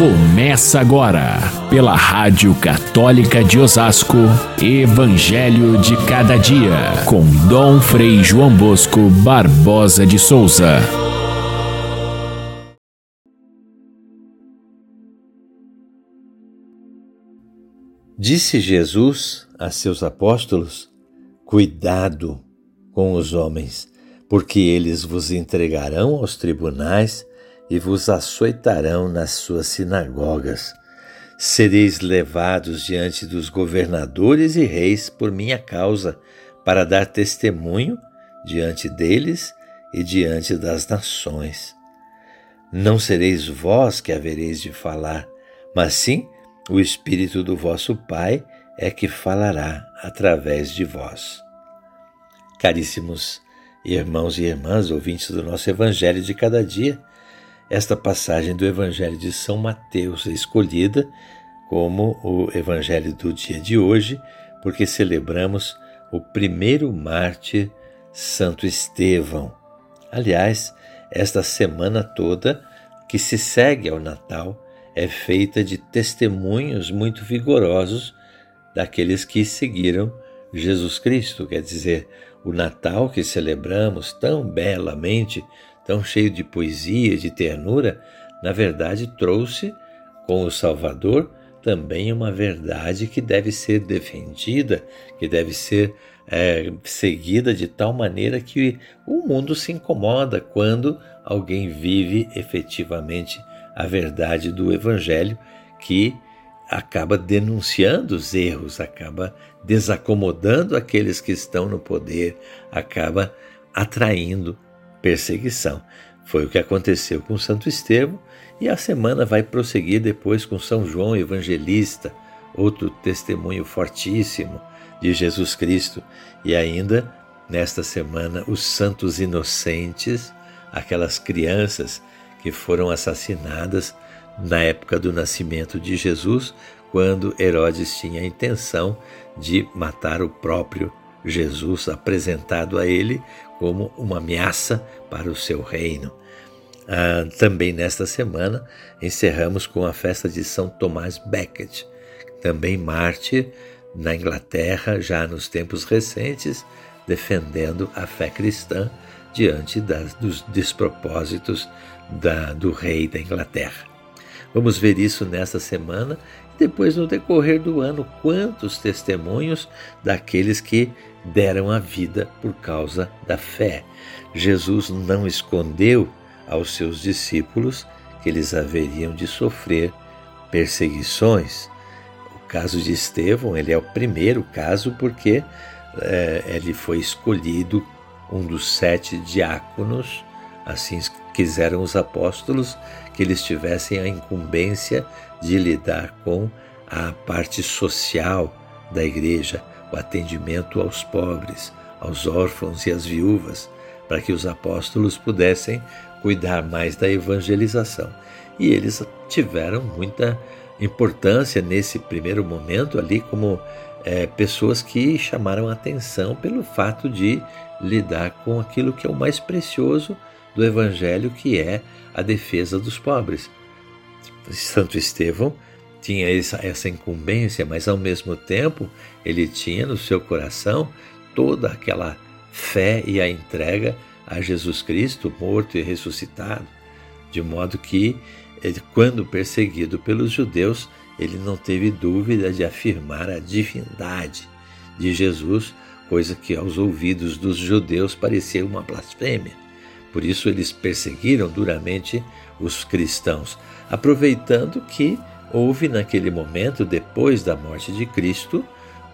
Começa agora, pela Rádio Católica de Osasco, Evangelho de Cada Dia, com Dom Frei João Bosco Barbosa de Souza. Disse Jesus a seus apóstolos: Cuidado com os homens, porque eles vos entregarão aos tribunais e vos açoitarão nas suas sinagogas. Sereis levados diante dos governadores e reis por minha causa, para dar testemunho diante deles e diante das nações. Não sereis vós que havereis de falar, mas sim o Espírito do vosso Pai é que falará através de vós. Caríssimos irmãos e irmãs, ouvintes do nosso Evangelho de cada dia, esta passagem do Evangelho de São Mateus é escolhida como o Evangelho do dia de hoje, porque celebramos o primeiro mártir, Santo Estevão. Aliás, esta semana toda que se segue ao Natal é feita de testemunhos muito vigorosos daqueles que seguiram Jesus Cristo, quer dizer, o Natal que celebramos tão belamente tão cheio de poesia, de ternura, na verdade trouxe com o Salvador também uma verdade que deve ser defendida, que deve ser é, seguida de tal maneira que o mundo se incomoda quando alguém vive efetivamente a verdade do Evangelho, que acaba denunciando os erros, acaba desacomodando aqueles que estão no poder, acaba atraindo perseguição. Foi o que aconteceu com Santo Estevão e a semana vai prosseguir depois com São João Evangelista, outro testemunho fortíssimo de Jesus Cristo, e ainda nesta semana os santos inocentes, aquelas crianças que foram assassinadas na época do nascimento de Jesus, quando Herodes tinha a intenção de matar o próprio Jesus apresentado a ele como uma ameaça para o seu reino. Ah, também nesta semana encerramos com a festa de São Tomás Becket, também mártir na Inglaterra, já nos tempos recentes, defendendo a fé cristã diante das, dos despropósitos da, do rei da Inglaterra. Vamos ver isso nesta semana e depois no decorrer do ano quantos testemunhos daqueles que deram a vida por causa da fé. Jesus não escondeu aos seus discípulos que eles haveriam de sofrer perseguições. O caso de Estevão ele é o primeiro caso porque é, ele foi escolhido um dos sete diáconos, assim quiseram os apóstolos que eles tivessem a incumbência de lidar com a parte social da igreja, o atendimento aos pobres, aos órfãos e às viúvas, para que os apóstolos pudessem cuidar mais da evangelização. E eles tiveram muita importância nesse primeiro momento ali como é, pessoas que chamaram atenção pelo fato de lidar com aquilo que é o mais precioso do Evangelho, que é a defesa dos pobres. Santo Estevão tinha essa, incumbência, mas ao mesmo tempo ele tinha no seu coração toda aquela fé e a entrega a Jesus Cristo, morto e ressuscitado, de modo que, quando perseguido pelos judeus, ele não teve dúvida de afirmar a divindade de Jesus, coisa que aos ouvidos dos judeus parecia uma blasfêmia. Por isso eles perseguiram duramente os cristãos, aproveitando que houve naquele momento, depois da morte de Cristo,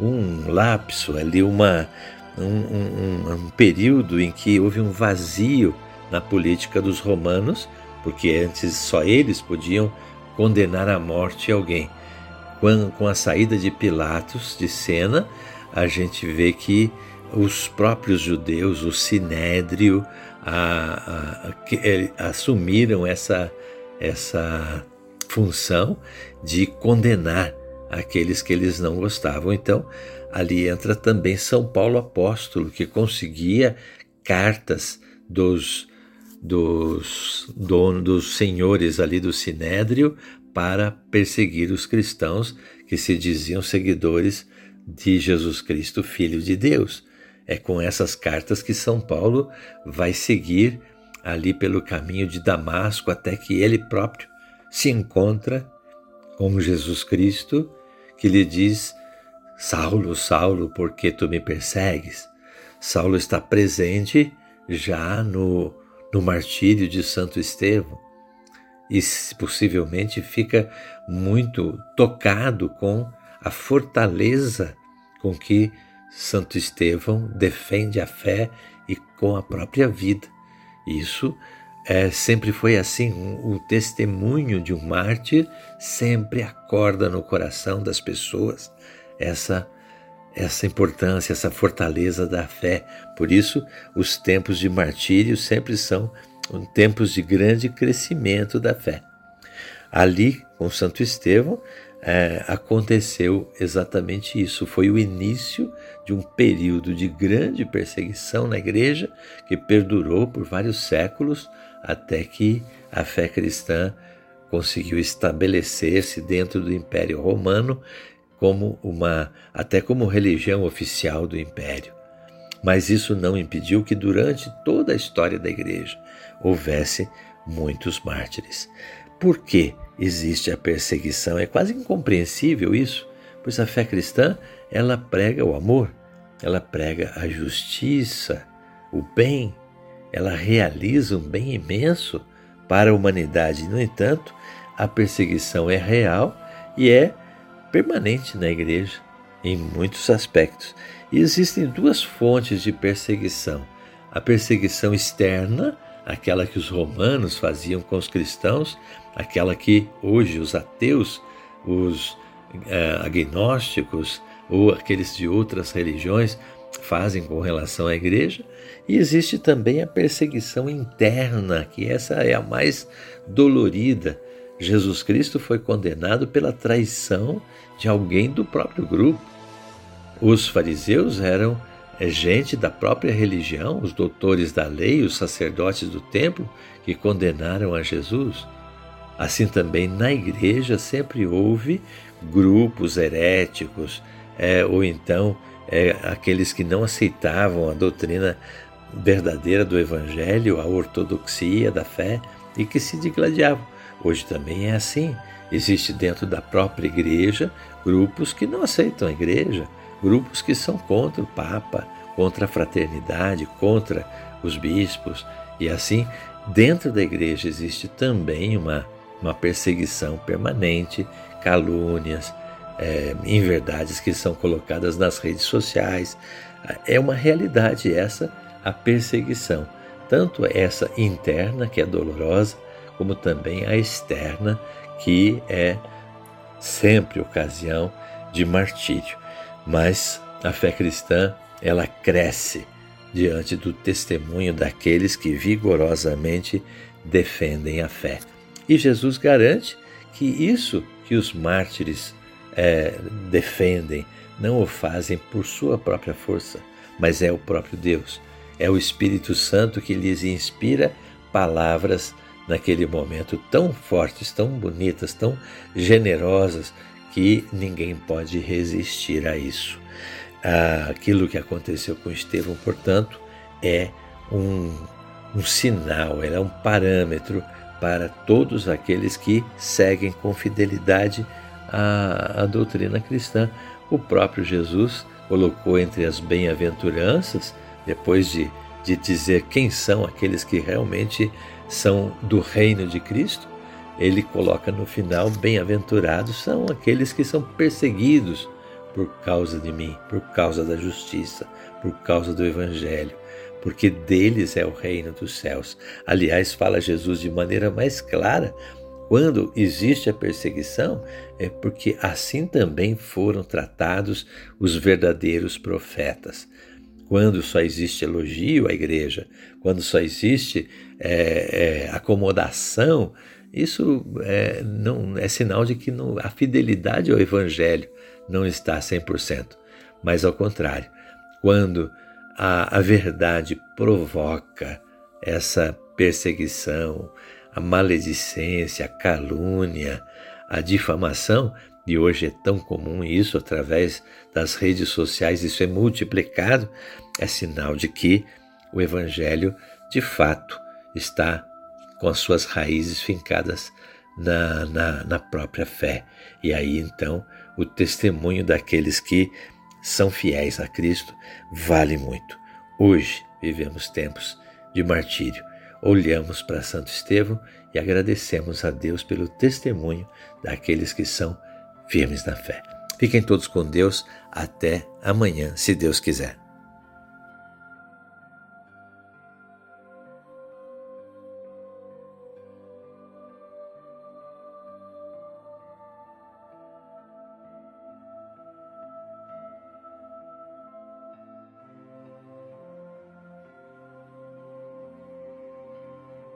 um lapso ali, uma, um, um, um, período em que houve um vazio na política dos romanos, porque antes só eles podiam condenar à morte alguém. Com, com a saída de Pilatos de cena, a gente vê que os próprios judeus, o sinédrio, a, a, a, assumiram essa, essa função de condenar aqueles que eles não gostavam. Então, ali entra também São Paulo apóstolo, que conseguia cartas dos dos dos senhores ali do Sinédrio para perseguir os cristãos que se diziam seguidores de Jesus Cristo, Filho de Deus. É com essas cartas que São Paulo vai seguir ali pelo caminho de Damasco até que ele próprio se encontra com Jesus Cristo, que lhe diz: Saulo, Saulo, por que tu me persegues? Saulo está presente já no, no martírio de Santo Estevão e possivelmente fica muito tocado com a fortaleza com que Santo Estevão defende a fé e com a própria vida. Isso é, sempre foi assim. Um, o testemunho de um mártir sempre acorda no coração das pessoas essa essa importância, essa fortaleza da fé. Por isso, os tempos de martírio sempre são tempos de grande crescimento da fé. Ali, com Santo Estevão, é, aconteceu exatamente isso. Foi o início de um período de grande perseguição na igreja que perdurou por vários séculos até que a fé cristã conseguiu estabelecer-se dentro do Império Romano como uma até como religião oficial do império. Mas isso não impediu que durante toda a história da igreja houvesse muitos mártires. Por que existe a perseguição? É quase incompreensível isso, pois a fé cristã, ela prega o amor, ela prega a justiça, o bem, ela realiza um bem imenso para a humanidade. No entanto, a perseguição é real e é permanente na igreja em muitos aspectos. E existem duas fontes de perseguição: a perseguição externa, aquela que os romanos faziam com os cristãos, aquela que hoje os ateus, os é, agnósticos ou aqueles de outras religiões fazem com relação à igreja, e existe também a perseguição interna, que essa é a mais dolorida, Jesus Cristo foi condenado pela traição de alguém do próprio grupo. Os fariseus eram é, gente da própria religião, os doutores da lei, os sacerdotes do templo, que condenaram a Jesus. Assim também na igreja sempre houve grupos heréticos, é, ou então é, aqueles que não aceitavam a doutrina verdadeira do Evangelho, a ortodoxia da fé, e que se digladiavam. Hoje também é assim. Existe dentro da própria igreja grupos que não aceitam a igreja, grupos que são contra o Papa, contra a fraternidade, contra os bispos. E assim, dentro da igreja existe também uma, uma perseguição permanente, calúnias, é, inverdades que são colocadas nas redes sociais. É uma realidade essa, a perseguição. Tanto essa interna, que é dolorosa, como também a externa, que é sempre ocasião de martírio. Mas a fé cristã, ela cresce diante do testemunho daqueles que vigorosamente defendem a fé. E Jesus garante que isso que os mártires é, defendem não o fazem por sua própria força, mas é o próprio Deus. É o Espírito Santo que lhes inspira palavras naquele momento tão fortes, tão bonitas, tão generosas, que ninguém pode resistir a isso. Aquilo que aconteceu com Estevão, portanto, é um, um sinal, é um parâmetro para todos aqueles que seguem com fidelidade a, a doutrina cristã. O próprio Jesus colocou entre as bem-aventuranças, depois de, de dizer quem são aqueles que realmente são do reino de Cristo, ele coloca no final: bem-aventurados são aqueles que são perseguidos por causa de mim, por causa da justiça, por causa do Evangelho, porque deles é o reino dos céus. Aliás, fala Jesus de maneira mais clara. Quando existe a perseguição, é porque assim também foram tratados os verdadeiros profetas quando só existe elogio à igreja, quando só existe é, é, acomodação, isso é, não é sinal de que não, a fidelidade ao evangelho não está 100%. Mas ao contrário, quando a, a verdade provoca essa perseguição, a maledicência, a calúnia, a difamação, e hoje é tão comum isso através das redes sociais, isso é multiplicado, é sinal de que o Evangelho de fato está com as suas raízes fincadas na, na, na própria fé. E aí então o testemunho daqueles que são fiéis a Cristo vale muito. Hoje vivemos tempos de martírio. Olhamos para Santo Estevão e agradecemos a Deus pelo testemunho daqueles que são firmes na fé. Fiquem todos com Deus. Até amanhã, se Deus quiser.